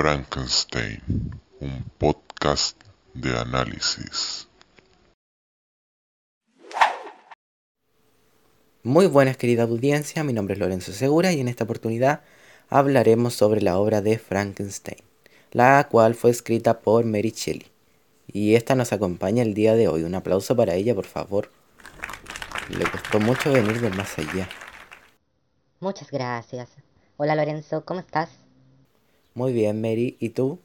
Frankenstein, un podcast de análisis. Muy buenas querida audiencia, mi nombre es Lorenzo Segura y en esta oportunidad hablaremos sobre la obra de Frankenstein, la cual fue escrita por Mary Shelley. Y esta nos acompaña el día de hoy. Un aplauso para ella, por favor. Le costó mucho venir del más allá. Muchas gracias. Hola Lorenzo, ¿cómo estás? Muy bien, Mary. ¿Y tú?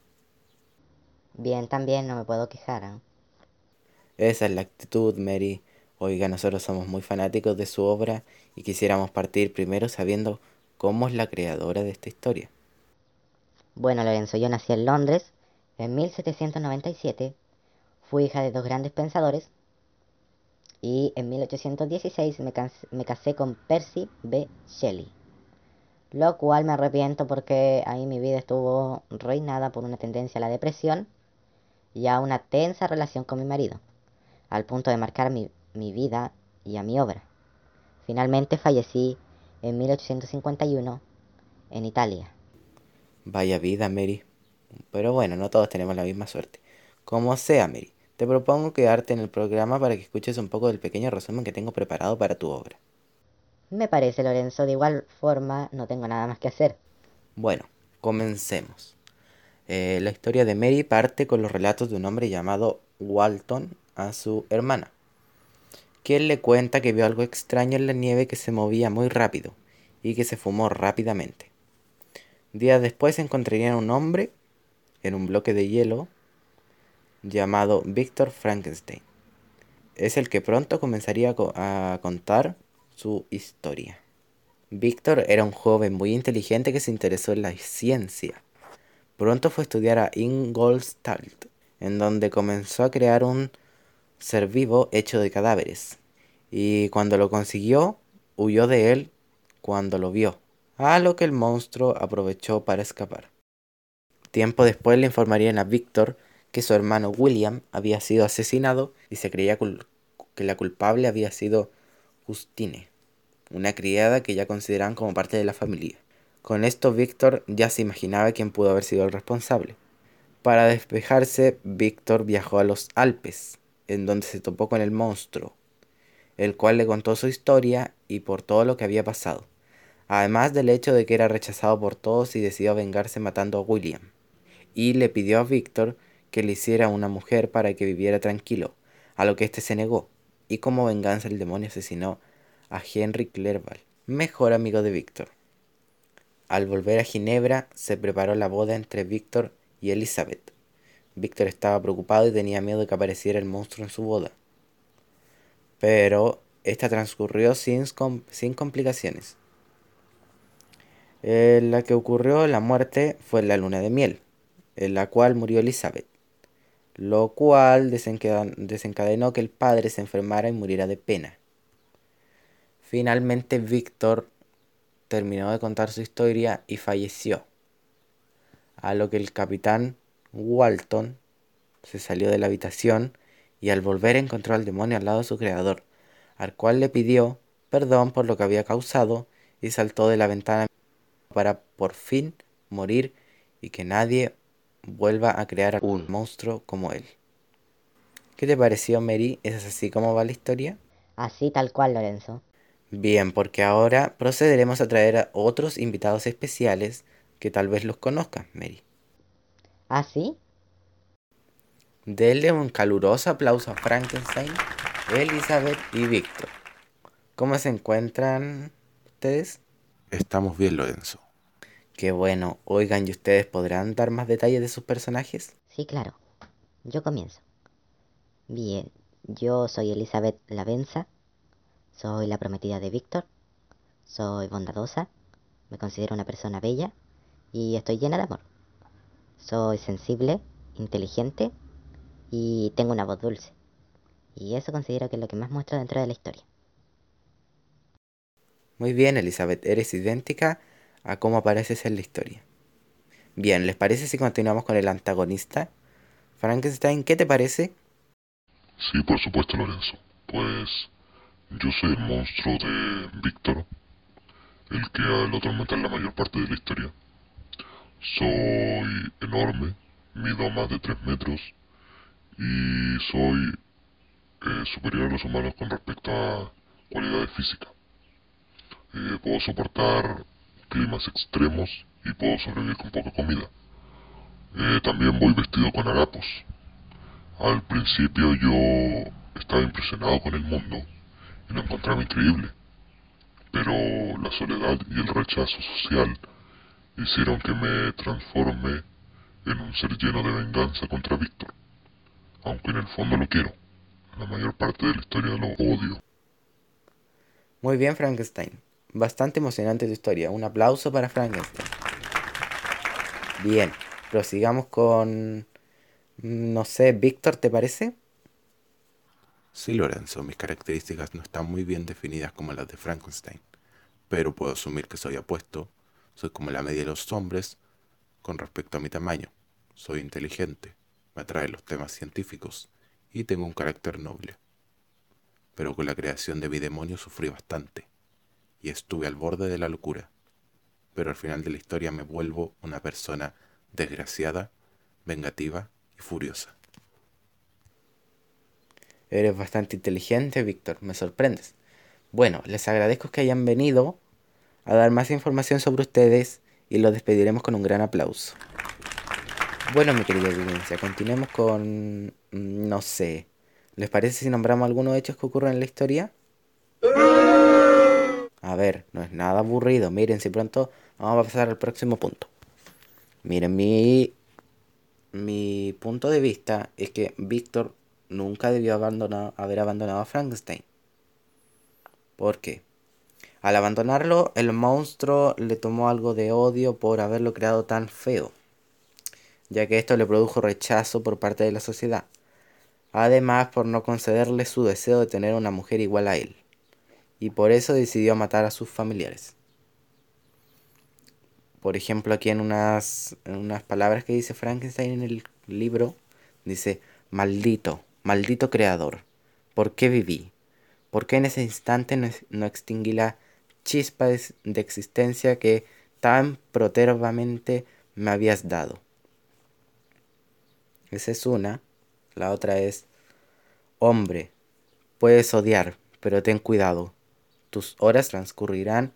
Bien, también, no me puedo quejar. ¿eh? Esa es la actitud, Mary. Oiga, nosotros somos muy fanáticos de su obra y quisiéramos partir primero sabiendo cómo es la creadora de esta historia. Bueno, Lorenzo, yo nací en Londres en 1797. Fui hija de dos grandes pensadores. Y en 1816 me, me casé con Percy B. Shelley lo cual me arrepiento porque ahí mi vida estuvo reinada por una tendencia a la depresión y a una tensa relación con mi marido, al punto de marcar mi, mi vida y a mi obra. Finalmente fallecí en 1851 en Italia. Vaya vida, Mary. Pero bueno, no todos tenemos la misma suerte. Como sea, Mary, te propongo quedarte en el programa para que escuches un poco del pequeño resumen que tengo preparado para tu obra. Me parece, Lorenzo. De igual forma, no tengo nada más que hacer. Bueno, comencemos. Eh, la historia de Mary parte con los relatos de un hombre llamado Walton a su hermana, quien le cuenta que vio algo extraño en la nieve que se movía muy rápido y que se fumó rápidamente. Días después encontrarían un hombre en un bloque de hielo llamado Victor Frankenstein. Es el que pronto comenzaría a contar su historia. Víctor era un joven muy inteligente que se interesó en la ciencia. Pronto fue a estudiar a Ingolstadt, en donde comenzó a crear un ser vivo hecho de cadáveres. Y cuando lo consiguió, huyó de él cuando lo vio, a lo que el monstruo aprovechó para escapar. Tiempo después le informarían a Víctor que su hermano William había sido asesinado y se creía que la culpable había sido Justine, una criada que ya consideraban como parte de la familia. Con esto Víctor ya se imaginaba quién pudo haber sido el responsable. Para despejarse, Víctor viajó a los Alpes, en donde se topó con el monstruo, el cual le contó su historia y por todo lo que había pasado, además del hecho de que era rechazado por todos y decidió vengarse matando a William. Y le pidió a Víctor que le hiciera una mujer para que viviera tranquilo, a lo que éste se negó, y como venganza el demonio asesinó a Henry Clerval, mejor amigo de Víctor. Al volver a Ginebra se preparó la boda entre Víctor y Elizabeth. Víctor estaba preocupado y tenía miedo de que apareciera el monstruo en su boda. Pero esta transcurrió sin, sin complicaciones. En la que ocurrió la muerte fue la luna de miel, en la cual murió Elizabeth lo cual desencadenó que el padre se enfermara y muriera de pena. Finalmente Víctor terminó de contar su historia y falleció, a lo que el capitán Walton se salió de la habitación y al volver encontró al demonio al lado de su creador, al cual le pidió perdón por lo que había causado y saltó de la ventana para por fin morir y que nadie vuelva a crear un monstruo como él. ¿Qué te pareció, Mary? ¿Es así como va la historia? Así tal cual, Lorenzo. Bien, porque ahora procederemos a traer a otros invitados especiales que tal vez los conozcan, Mary. ¿Ah, sí? Denle un caluroso aplauso a Frankenstein, Elizabeth y Víctor. ¿Cómo se encuentran ustedes? Estamos bien, Lorenzo. Qué bueno. Oigan, ¿y ustedes podrán dar más detalles de sus personajes? Sí, claro. Yo comienzo. Bien, yo soy Elizabeth Lavenza. Soy la prometida de Víctor. Soy bondadosa. Me considero una persona bella. Y estoy llena de amor. Soy sensible, inteligente y tengo una voz dulce. Y eso considero que es lo que más muestra dentro de la historia. Muy bien, Elizabeth. Eres idéntica a cómo apareces en la historia. Bien, ¿les parece si continuamos con el antagonista? Frankenstein, ¿qué te parece? Sí, por supuesto, Lorenzo. Pues yo soy el monstruo de Víctor, el que lo atormenta en la mayor parte de la historia. Soy enorme, mido más de 3 metros y soy eh, superior a los humanos con respecto a cualidades físicas. Eh, puedo soportar climas extremos y puedo sobrevivir con poca comida. Eh, también voy vestido con harapos. Al principio yo estaba impresionado con el mundo y lo encontraba increíble. Pero la soledad y el rechazo social hicieron que me transforme en un ser lleno de venganza contra Víctor. Aunque en el fondo lo quiero. La mayor parte de la historia lo odio. Muy bien, Frankenstein. Bastante emocionante tu historia. Un aplauso para Frankenstein. Bien, prosigamos con... No sé, Víctor, ¿te parece? Sí, Lorenzo, mis características no están muy bien definidas como las de Frankenstein, pero puedo asumir que soy apuesto, soy como la media de los hombres con respecto a mi tamaño, soy inteligente, me atraen los temas científicos y tengo un carácter noble. Pero con la creación de mi demonio sufrí bastante y estuve al borde de la locura. Pero al final de la historia me vuelvo una persona desgraciada, vengativa y furiosa. Eres bastante inteligente, Víctor, me sorprendes. Bueno, les agradezco que hayan venido a dar más información sobre ustedes y los despediremos con un gran aplauso. Bueno, mi querida audiencia, continuemos con... mm, no sé. ¿Les parece si nombramos algunos hechos que ocurren en la historia? A ver, no es nada aburrido. Miren, si pronto vamos a pasar al próximo punto. Miren, mi, mi punto de vista es que Víctor nunca debió abandonar, haber abandonado a Frankenstein. ¿Por qué? Al abandonarlo, el monstruo le tomó algo de odio por haberlo creado tan feo, ya que esto le produjo rechazo por parte de la sociedad. Además, por no concederle su deseo de tener una mujer igual a él, y por eso decidió matar a sus familiares. Por ejemplo, aquí en unas, unas palabras que dice Frankenstein en el libro, dice, maldito, maldito creador, ¿por qué viví? ¿Por qué en ese instante no, no extinguí la chispa de, de existencia que tan protervamente me habías dado? Esa es una. La otra es, hombre, puedes odiar, pero ten cuidado. Tus horas transcurrirán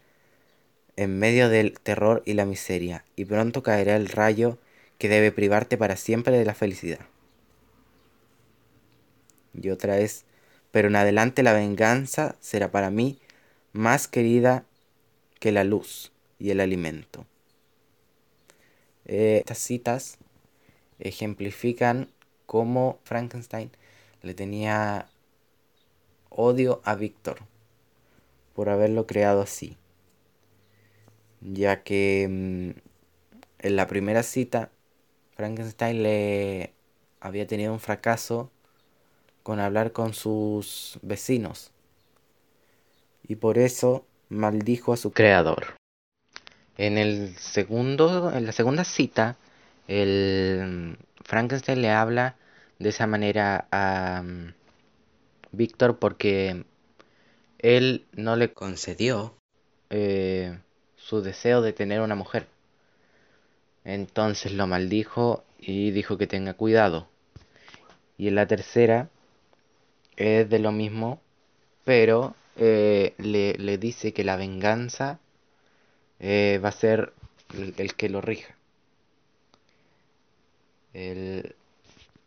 en medio del terror y la miseria, y pronto caerá el rayo que debe privarte para siempre de la felicidad. Y otra es, pero en adelante la venganza será para mí más querida que la luz y el alimento. Eh, estas citas ejemplifican cómo Frankenstein le tenía odio a Víctor por haberlo creado así. Ya que mm, en la primera cita Frankenstein le había tenido un fracaso con hablar con sus vecinos y por eso maldijo a su creador. En el segundo, en la segunda cita, el Frankenstein le habla de esa manera a um, Víctor porque él no le concedió eh, su deseo de tener una mujer. Entonces lo maldijo y dijo que tenga cuidado. Y en la tercera es de lo mismo, pero eh, le, le, dice que la venganza eh, va a ser el, el que lo rija. El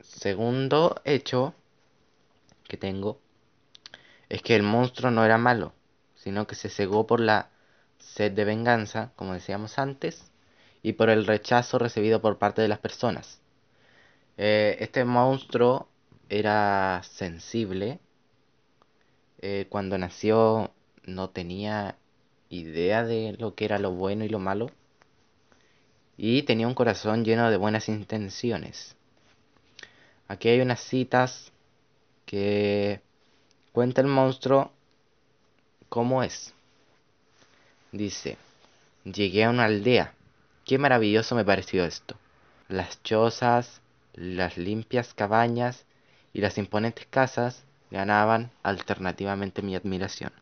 segundo hecho que tengo es que el monstruo no era malo, sino que se cegó por la sed de venganza, como decíamos antes, y por el rechazo recibido por parte de las personas. Eh, este monstruo era sensible. Eh, cuando nació no tenía idea de lo que era lo bueno y lo malo. Y tenía un corazón lleno de buenas intenciones. Aquí hay unas citas que cuenta el monstruo cómo es. Dice, llegué a una aldea. Qué maravilloso me pareció esto. Las chozas, las limpias cabañas y las imponentes casas ganaban alternativamente mi admiración.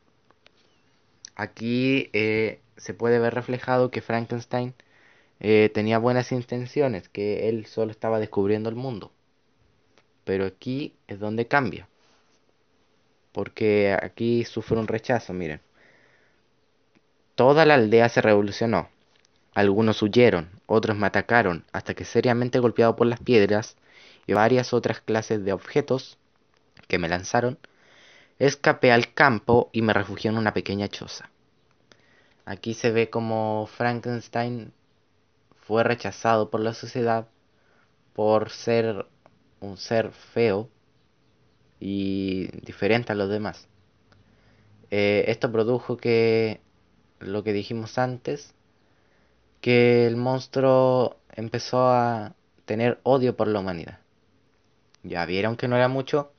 Aquí eh, se puede ver reflejado que Frankenstein eh, tenía buenas intenciones, que él solo estaba descubriendo el mundo. Pero aquí es donde cambia. Porque aquí sufre un rechazo, miren. Toda la aldea se revolucionó. Algunos huyeron, otros me atacaron, hasta que seriamente golpeado por las piedras y varias otras clases de objetos que me lanzaron, escapé al campo y me refugié en una pequeña choza. Aquí se ve como Frankenstein fue rechazado por la sociedad por ser un ser feo y diferente a los demás. Eh, esto produjo que lo que dijimos antes, que el monstruo empezó a tener odio por la humanidad. Ya vieron que no era mucho,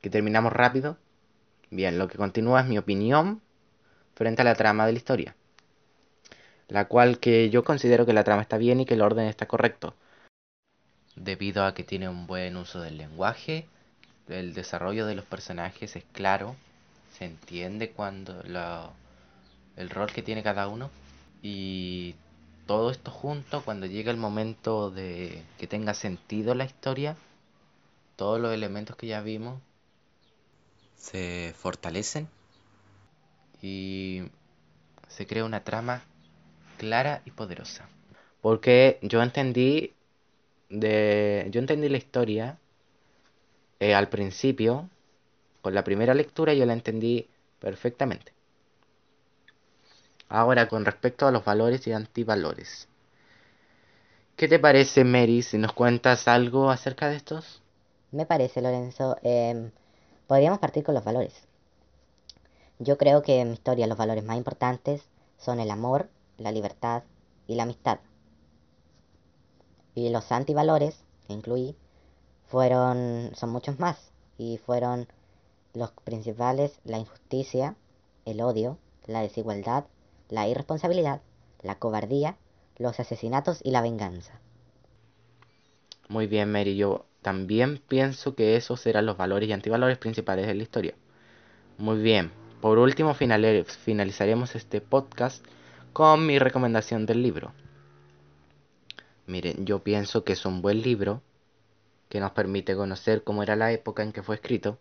que terminamos rápido. Bien, lo que continúa es mi opinión frente a la trama de la historia la cual que yo considero que la trama está bien y que el orden está correcto. Debido a que tiene un buen uso del lenguaje, el desarrollo de los personajes es claro, se entiende cuando el rol que tiene cada uno y todo esto junto cuando llega el momento de que tenga sentido la historia, todos los elementos que ya vimos se fortalecen y se crea una trama clara y poderosa. Porque yo entendí de yo entendí la historia eh, al principio con la primera lectura yo la entendí perfectamente. Ahora con respecto a los valores y antivalores. ¿Qué te parece, Mary, si nos cuentas algo acerca de estos? Me parece, Lorenzo. Em, podríamos partir con los valores. Yo creo que en mi historia los valores más importantes son el amor, la libertad y la amistad. Y los antivalores que incluí fueron, son muchos más, y fueron los principales la injusticia, el odio, la desigualdad, la irresponsabilidad, la cobardía, los asesinatos y la venganza. Muy bien, Mary. Yo también pienso que esos eran los valores y antivalores principales de la historia. Muy bien. Por último, finalizaremos este podcast con mi recomendación del libro. Miren, yo pienso que es un buen libro que nos permite conocer cómo era la época en que fue escrito.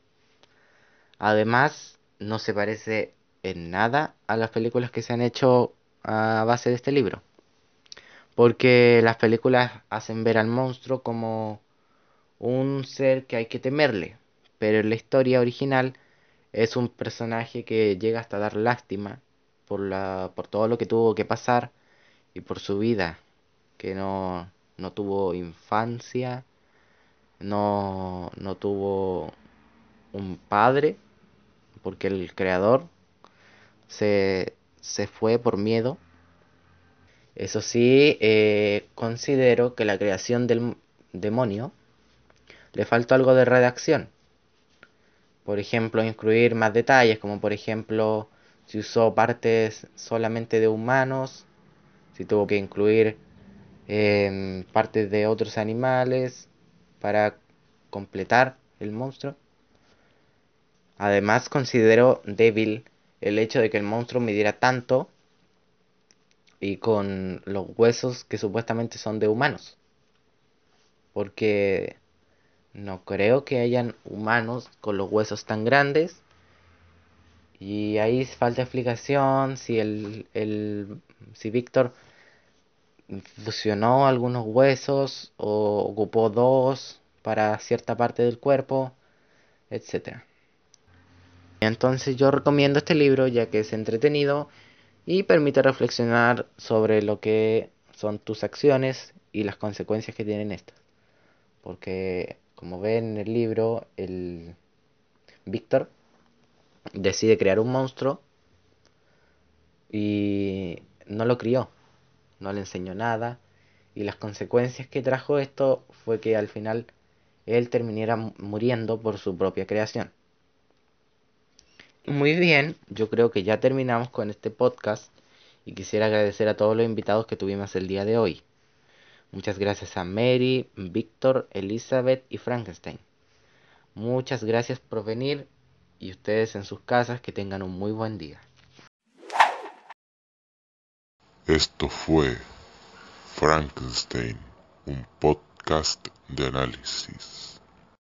Además, no se parece en nada a las películas que se han hecho a base de este libro. Porque las películas hacen ver al monstruo como un ser que hay que temerle. Pero en la historia original es un personaje que llega hasta dar lástima por, la, por todo lo que tuvo que pasar y por su vida, que no, no tuvo infancia, no, no tuvo un padre, porque el creador se, se fue por miedo. Eso sí, eh, considero que la creación del demonio le faltó algo de redacción. Por ejemplo, incluir más detalles, como por ejemplo si usó partes solamente de humanos, si tuvo que incluir em, partes de otros animales para completar el monstruo. Además considero débil el hecho de que el monstruo midiera tanto y con los huesos que supuestamente son de humanos. Porque no creo que hayan humanos con los huesos tan grandes y ahí falta explicación si el, el si Víctor fusionó algunos huesos o ocupó dos para cierta parte del cuerpo, etc. Entonces yo recomiendo este libro ya que es entretenido y permite reflexionar sobre lo que son tus acciones y las consecuencias que tienen estas. Porque como ven en el libro, el Víctor decide crear un monstruo y no lo crió, no le enseñó nada y las consecuencias que trajo esto fue que al final él terminara muriendo por su propia creación. Muy bien, yo creo que ya terminamos con este podcast y quisiera agradecer a todos los invitados que tuvimos el día de hoy. Muchas gracias a Mary, Víctor, Elizabeth y Frankenstein. Muchas gracias por venir y ustedes en sus casas que tengan un muy buen día. Esto fue Frankenstein, un podcast de análisis.